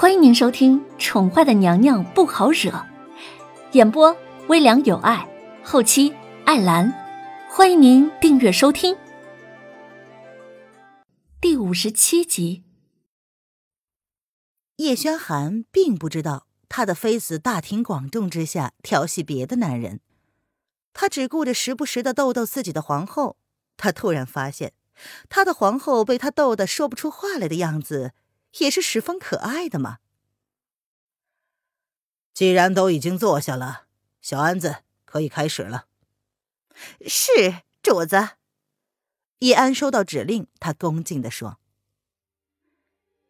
欢迎您收听《宠坏的娘娘不好惹》，演播微凉有爱，后期艾兰。欢迎您订阅收听。第五十七集，叶轩寒并不知道他的妃子大庭广众之下调戏别的男人，他只顾着时不时的逗逗自己的皇后。他突然发现，他的皇后被他逗得说不出话来的样子。也是十分可爱的嘛。既然都已经坐下了，小安子可以开始了。是主子。叶安收到指令，他恭敬的说。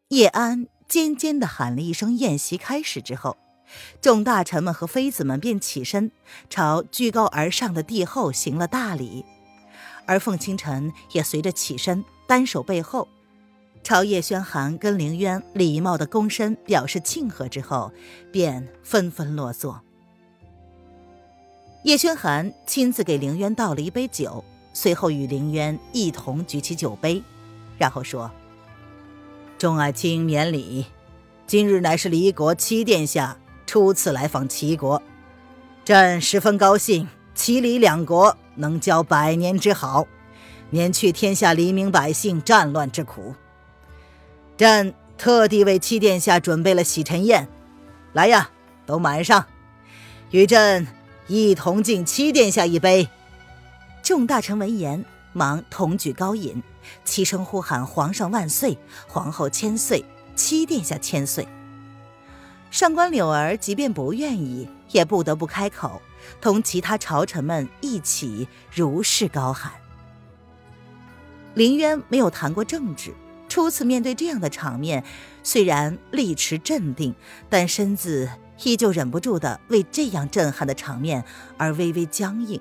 叶安尖尖的喊了一声“宴席开始”之后，众大臣们和妃子们便起身，朝居高而上的帝后行了大礼，而凤清晨也随着起身，单手背后。朝叶轩寒跟凌渊礼貌的躬身表示庆贺之后，便纷纷落座。叶轩寒亲自给凌渊倒了一杯酒，随后与凌渊一同举起酒杯，然后说：“众爱卿免礼，今日乃是离国七殿下初次来访齐国，朕十分高兴，齐离两国能交百年之好，免去天下黎民百姓战乱之苦。”朕特地为七殿下准备了洗尘宴，来呀，都满上，与朕一同敬七殿下一杯。众大臣闻言，忙同举高饮，齐声呼喊：“皇上万岁，皇后千岁，七殿下千岁。”上官柳儿即便不愿意，也不得不开口，同其他朝臣们一起如是高喊。林渊没有谈过政治。初次面对这样的场面，虽然力持镇定，但身子依旧忍不住的为这样震撼的场面而微微僵硬。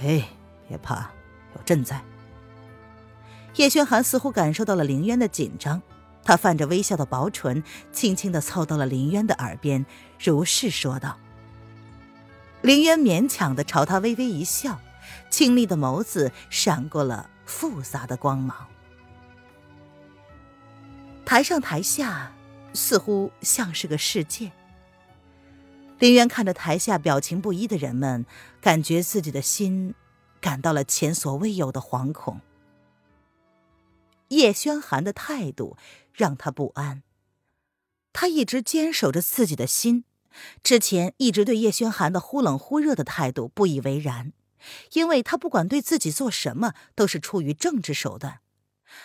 哎，别怕，有朕在。叶轩寒似乎感受到了林渊的紧张，他泛着微笑的薄唇，轻轻的凑到了林渊的耳边，如是说道。林渊勉强的朝他微微一笑，清丽的眸子闪过了。复杂的光芒，台上台下似乎像是个世界。林渊看着台下表情不一的人们，感觉自己的心感到了前所未有的惶恐。叶轩寒的态度让他不安，他一直坚守着自己的心，之前一直对叶轩寒的忽冷忽热的态度不以为然。因为他不管对自己做什么，都是出于政治手段。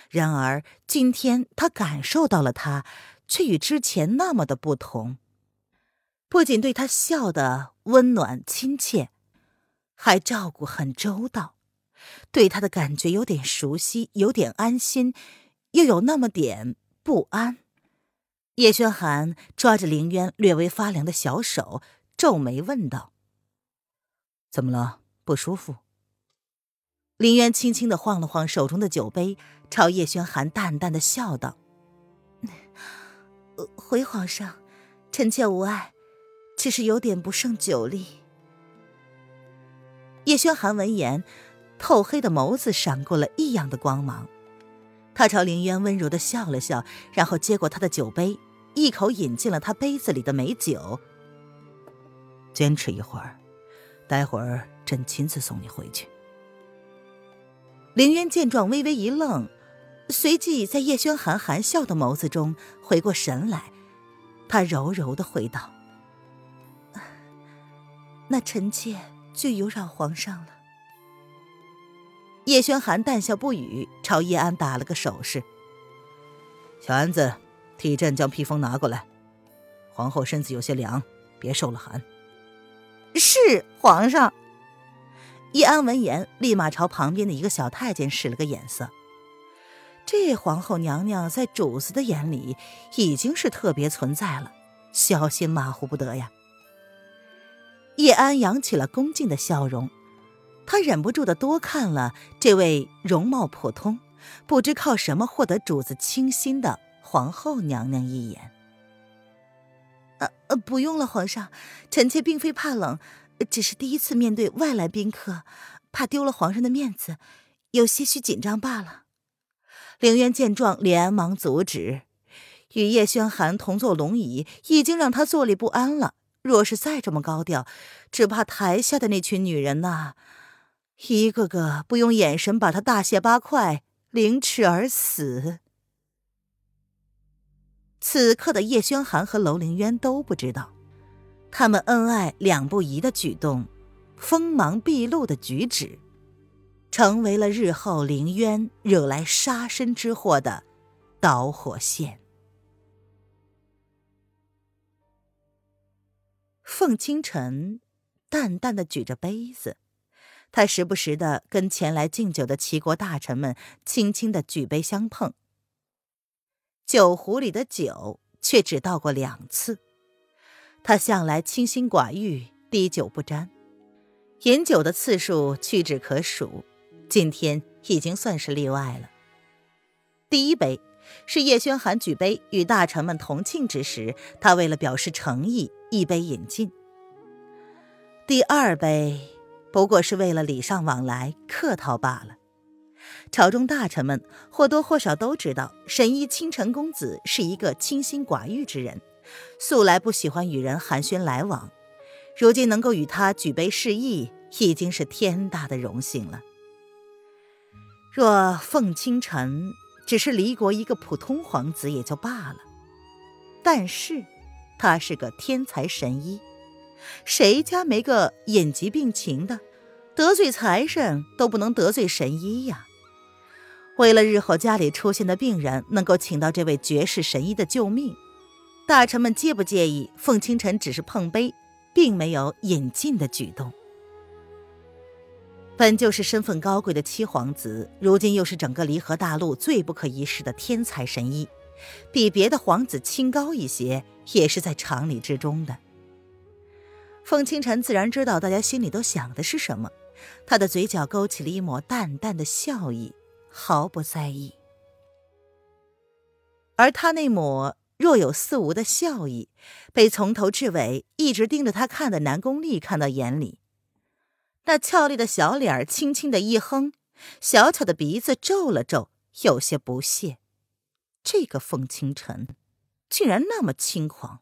然而今天他感受到了他，却与之前那么的不同。不仅对他笑得温暖亲切，还照顾很周到，对他的感觉有点熟悉，有点安心，又有那么点不安。叶轩寒抓着凌渊略微发凉的小手，皱眉问道：“怎么了？”不舒服。林渊轻轻的晃了晃手中的酒杯，朝叶轩寒淡淡的笑道：“回皇上，臣妾无碍，只是有点不胜酒力。”叶轩寒闻言，透黑的眸子闪过了异样的光芒，他朝林渊温柔的笑了笑，然后接过他的酒杯，一口饮进了他杯子里的美酒。坚持一会儿，待会儿。朕亲自送你回去。凌渊见状，微微一愣，随即在叶轩寒含笑的眸子中回过神来，他柔柔的回道：“那臣妾就有扰皇上了。”叶轩寒淡笑不语，朝叶安打了个手势：“小安子，替朕将披风拿过来。皇后身子有些凉，别受了寒。”是皇上。叶安闻言，立马朝旁边的一个小太监使了个眼色。这皇后娘娘在主子的眼里已经是特别存在了，小心马虎不得呀。叶安扬起了恭敬的笑容，他忍不住的多看了这位容貌普通、不知靠什么获得主子倾心的皇后娘娘一眼。呃呃，不用了，皇上，臣妾并非怕冷。只是第一次面对外来宾客，怕丢了皇上的面子，有些许紧张罢了。凌渊见状，连忙阻止。与叶轩寒同坐龙椅，已经让他坐立不安了。若是再这么高调，只怕台下的那群女人呐，一个个不用眼神把他大卸八块，凌迟而死。此刻的叶轩寒和楼凌渊都不知道，他们恩爱两不疑的举动，锋芒毕露的举止，成为了日后凌渊惹来杀身之祸的导火线。凤清晨淡淡的举着杯子，他时不时的跟前来敬酒的齐国大臣们轻轻的举杯相碰。酒壶里的酒却只倒过两次。他向来清心寡欲，滴酒不沾，饮酒的次数屈指可数，今天已经算是例外了。第一杯是叶轩寒举杯与大臣们同庆之时，他为了表示诚意。一杯饮尽，第二杯不过是为了礼尚往来、客套罢了。朝中大臣们或多或少都知道，神医清晨公子是一个清心寡欲之人，素来不喜欢与人寒暄来往。如今能够与他举杯示意，已经是天大的荣幸了。若凤清晨只是离国一个普通皇子也就罢了，但是。他是个天才神医，谁家没个隐疾病情的？得罪财神都不能得罪神医呀！为了日后家里出现的病人能够请到这位绝世神医的救命，大臣们介不介意凤清晨只是碰杯，并没有引进的举动？本就是身份高贵的七皇子，如今又是整个离合大陆最不可一世的天才神医。比别的皇子清高一些，也是在常理之中的。凤清晨自然知道大家心里都想的是什么，他的嘴角勾起了一抹淡淡的笑意，毫不在意。而他那抹若有似无的笑意，被从头至尾一直盯着他看的南宫丽看到眼里，那俏丽的小脸儿轻轻的一哼，小巧的鼻子皱了皱，有些不屑。这个凤清晨，竟然那么轻狂，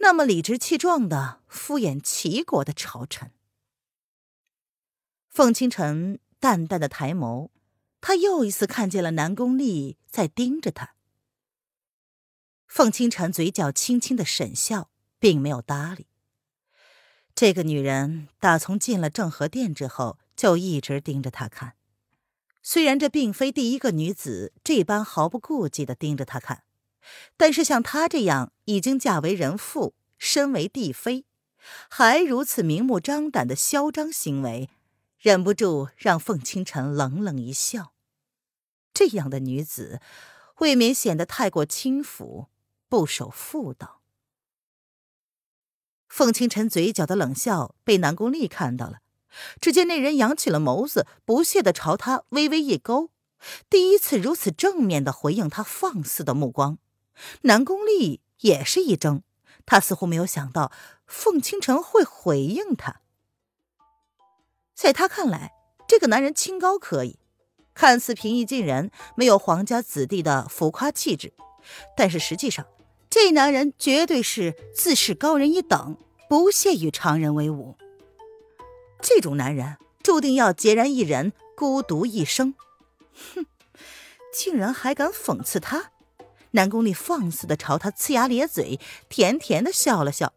那么理直气壮的敷衍齐国的朝臣。凤清晨淡淡的抬眸，他又一次看见了南宫丽在盯着他。凤清晨嘴角轻轻的沈笑，并没有搭理。这个女人打从进了正和殿之后，就一直盯着他看。虽然这并非第一个女子这般毫不顾忌的盯着他看，但是像她这样已经嫁为人妇、身为帝妃，还如此明目张胆的嚣张行为，忍不住让凤清晨冷冷一笑。这样的女子，未免显得太过轻浮、不守妇道。凤清晨嘴角的冷笑被南宫丽看到了。只见那人扬起了眸子，不屑的朝他微微一勾，第一次如此正面的回应他放肆的目光。南宫丽也是一怔，他似乎没有想到凤清晨会回应他。在他看来，这个男人清高可以，看似平易近人，没有皇家子弟的浮夸气质，但是实际上，这男人绝对是自视高人一等，不屑与常人为伍。这种男人注定要孑然一人，孤独一生。哼，竟然还敢讽刺他！南宫丽放肆的朝他呲牙咧嘴，甜甜的笑了笑，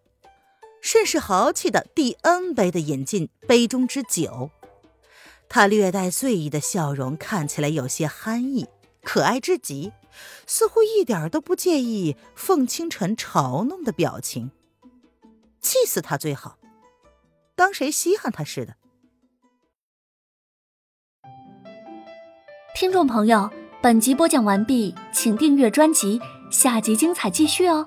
甚是豪气的第 N 杯的饮尽杯中之酒。他略带醉意的笑容看起来有些憨意，可爱之极，似乎一点都不介意凤清晨嘲弄的表情。气死他最好。当谁稀罕他似的。听众朋友，本集播讲完毕，请订阅专辑，下集精彩继续哦。